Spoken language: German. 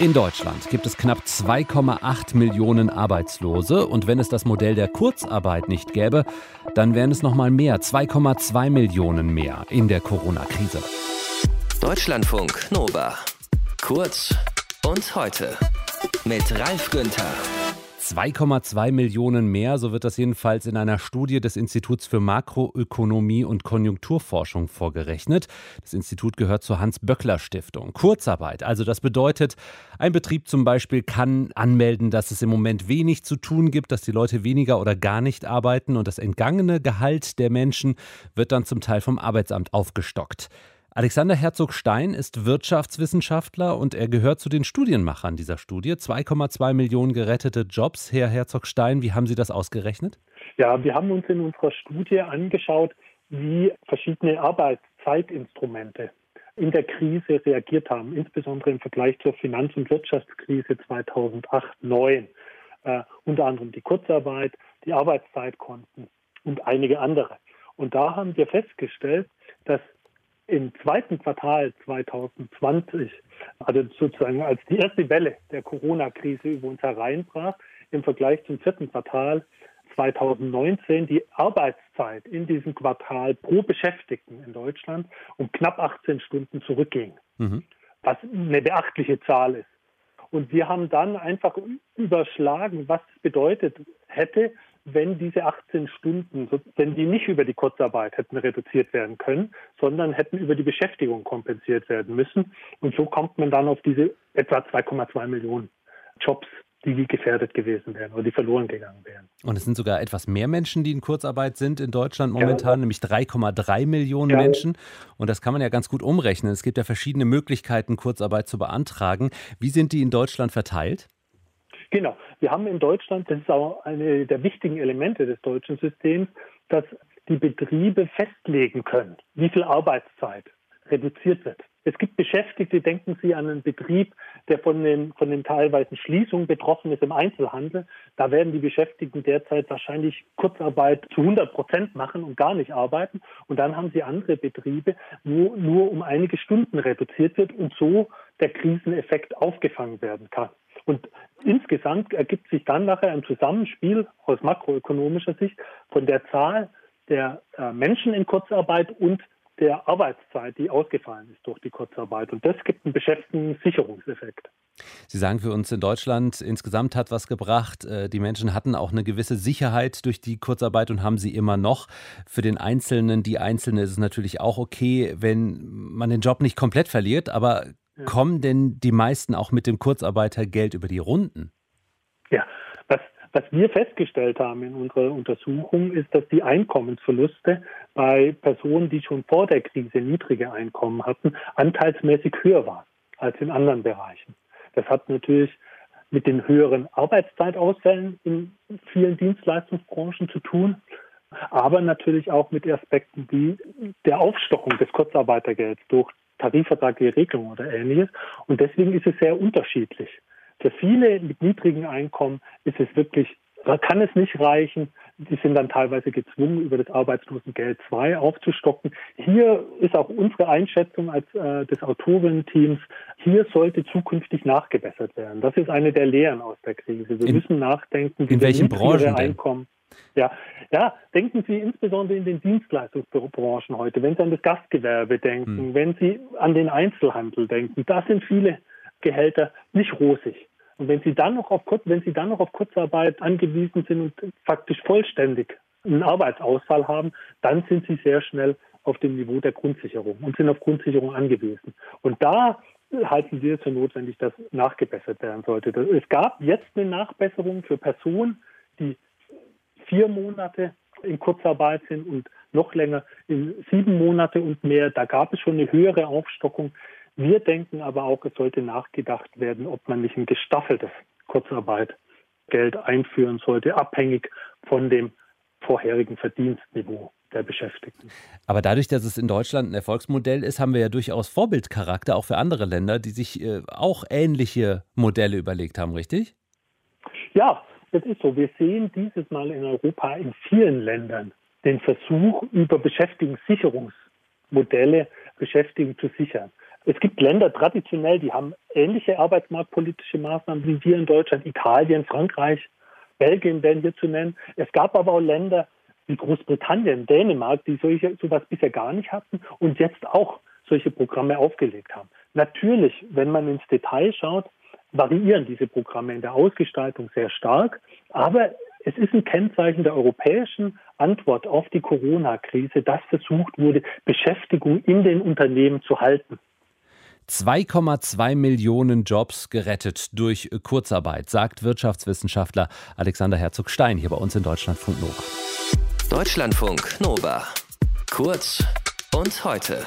In Deutschland gibt es knapp 2,8 Millionen Arbeitslose und wenn es das Modell der Kurzarbeit nicht gäbe, dann wären es noch mal mehr, 2,2 Millionen mehr in der Corona-Krise. Deutschlandfunk Nova. Kurz und heute mit Ralf Günther. 2,2 Millionen mehr, so wird das jedenfalls in einer Studie des Instituts für Makroökonomie und Konjunkturforschung vorgerechnet. Das Institut gehört zur Hans-Böckler-Stiftung. Kurzarbeit, also das bedeutet, ein Betrieb zum Beispiel kann anmelden, dass es im Moment wenig zu tun gibt, dass die Leute weniger oder gar nicht arbeiten und das entgangene Gehalt der Menschen wird dann zum Teil vom Arbeitsamt aufgestockt. Alexander Herzog-Stein ist Wirtschaftswissenschaftler und er gehört zu den Studienmachern dieser Studie. 2,2 Millionen gerettete Jobs. Herr Herzog-Stein, wie haben Sie das ausgerechnet? Ja, wir haben uns in unserer Studie angeschaut, wie verschiedene Arbeitszeitinstrumente in der Krise reagiert haben, insbesondere im Vergleich zur Finanz- und Wirtschaftskrise 2008-2009. Äh, unter anderem die Kurzarbeit, die Arbeitszeitkonten und einige andere. Und da haben wir festgestellt, dass im zweiten Quartal 2020, also sozusagen als die erste Welle der Corona-Krise über uns hereinbrach, im Vergleich zum vierten Quartal 2019 die Arbeitszeit in diesem Quartal pro Beschäftigten in Deutschland um knapp 18 Stunden zurückging, mhm. was eine beachtliche Zahl ist. Und wir haben dann einfach überschlagen, was es bedeutet hätte, wenn diese 18 Stunden, wenn die nicht über die Kurzarbeit hätten reduziert werden können, sondern hätten über die Beschäftigung kompensiert werden müssen. Und so kommt man dann auf diese etwa 2,2 Millionen Jobs, die gefährdet gewesen wären oder die verloren gegangen wären. Und es sind sogar etwas mehr Menschen, die in Kurzarbeit sind in Deutschland momentan, ja. nämlich 3,3 Millionen ja. Menschen. Und das kann man ja ganz gut umrechnen. Es gibt ja verschiedene Möglichkeiten, Kurzarbeit zu beantragen. Wie sind die in Deutschland verteilt? Genau. Wir haben in Deutschland, das ist auch eine der wichtigen Elemente des deutschen Systems, dass die Betriebe festlegen können, wie viel Arbeitszeit reduziert wird. Es gibt Beschäftigte, denken Sie an einen Betrieb, der von den, von den teilweisen Schließungen betroffen ist im Einzelhandel. Da werden die Beschäftigten derzeit wahrscheinlich Kurzarbeit zu 100 Prozent machen und gar nicht arbeiten. Und dann haben Sie andere Betriebe, wo nur um einige Stunden reduziert wird und so der Kriseneffekt aufgefangen werden kann. Und insgesamt ergibt sich dann nachher ein Zusammenspiel aus makroökonomischer Sicht von der Zahl der äh, Menschen in Kurzarbeit und der Arbeitszeit, die ausgefallen ist durch die Kurzarbeit. Und das gibt einen Beschäftigungssicherungseffekt. Sie sagen für uns in Deutschland, insgesamt hat was gebracht. Äh, die Menschen hatten auch eine gewisse Sicherheit durch die Kurzarbeit und haben sie immer noch. Für den Einzelnen, die Einzelne ist es natürlich auch okay, wenn man den Job nicht komplett verliert, aber ja. Kommen denn die meisten auch mit dem Kurzarbeitergeld über die Runden? Ja, was, was wir festgestellt haben in unserer Untersuchung, ist, dass die Einkommensverluste bei Personen, die schon vor der Krise niedrige Einkommen hatten, anteilsmäßig höher waren als in anderen Bereichen. Das hat natürlich mit den höheren Arbeitszeitausfällen in vielen Dienstleistungsbranchen zu tun, aber natürlich auch mit Aspekten wie der Aufstockung des Kurzarbeitergelds durch tarifvertragliche Regelung oder ähnliches. Und deswegen ist es sehr unterschiedlich. Für viele mit niedrigen Einkommen ist es wirklich, kann es nicht reichen. Die sind dann teilweise gezwungen, über das Arbeitslosengeld 2 aufzustocken. Hier ist auch unsere Einschätzung als äh, des Autorinnen-Teams, hier sollte zukünftig nachgebessert werden. Das ist eine der Lehren aus der Krise. Wir in, müssen nachdenken, wie in welchen Branchen Einkommen. Ja, ja, denken Sie insbesondere in den Dienstleistungsbranchen heute, wenn Sie an das Gastgewerbe denken, hm. wenn Sie an den Einzelhandel denken, da sind viele Gehälter nicht rosig. Und wenn Sie dann noch auf wenn Sie dann noch auf Kurzarbeit angewiesen sind und faktisch vollständig einen Arbeitsausfall haben, dann sind Sie sehr schnell auf dem Niveau der Grundsicherung und sind auf Grundsicherung angewiesen. Und da halten wir es für notwendig, dass nachgebessert werden sollte. Es gab jetzt eine Nachbesserung für Personen, die vier Monate in Kurzarbeit sind und noch länger in sieben Monate und mehr. Da gab es schon eine höhere Aufstockung. Wir denken aber auch, es sollte nachgedacht werden, ob man nicht ein gestaffeltes Kurzarbeitgeld einführen sollte, abhängig von dem vorherigen Verdienstniveau der Beschäftigten. Aber dadurch, dass es in Deutschland ein Erfolgsmodell ist, haben wir ja durchaus Vorbildcharakter auch für andere Länder, die sich äh, auch ähnliche Modelle überlegt haben, richtig? Ja, das ist so. Wir sehen dieses Mal in Europa in vielen Ländern den Versuch, über Beschäftigungssicherungsmodelle Beschäftigung zu sichern. Es gibt Länder traditionell, die haben ähnliche arbeitsmarktpolitische Maßnahmen wie wir in Deutschland, Italien, Frankreich, Belgien werden hier zu nennen. Es gab aber auch Länder wie Großbritannien, Dänemark, die solche, sowas bisher gar nicht hatten und jetzt auch solche Programme aufgelegt haben. Natürlich, wenn man ins Detail schaut, variieren diese Programme in der Ausgestaltung sehr stark, aber es ist ein Kennzeichen der europäischen Antwort auf die Corona-Krise, dass versucht wurde, Beschäftigung in den Unternehmen zu halten. 2,2 Millionen Jobs gerettet durch Kurzarbeit, sagt Wirtschaftswissenschaftler Alexander Herzog-Stein hier bei uns in Deutschlandfunk Nova. Deutschlandfunk Nova. Kurz und heute.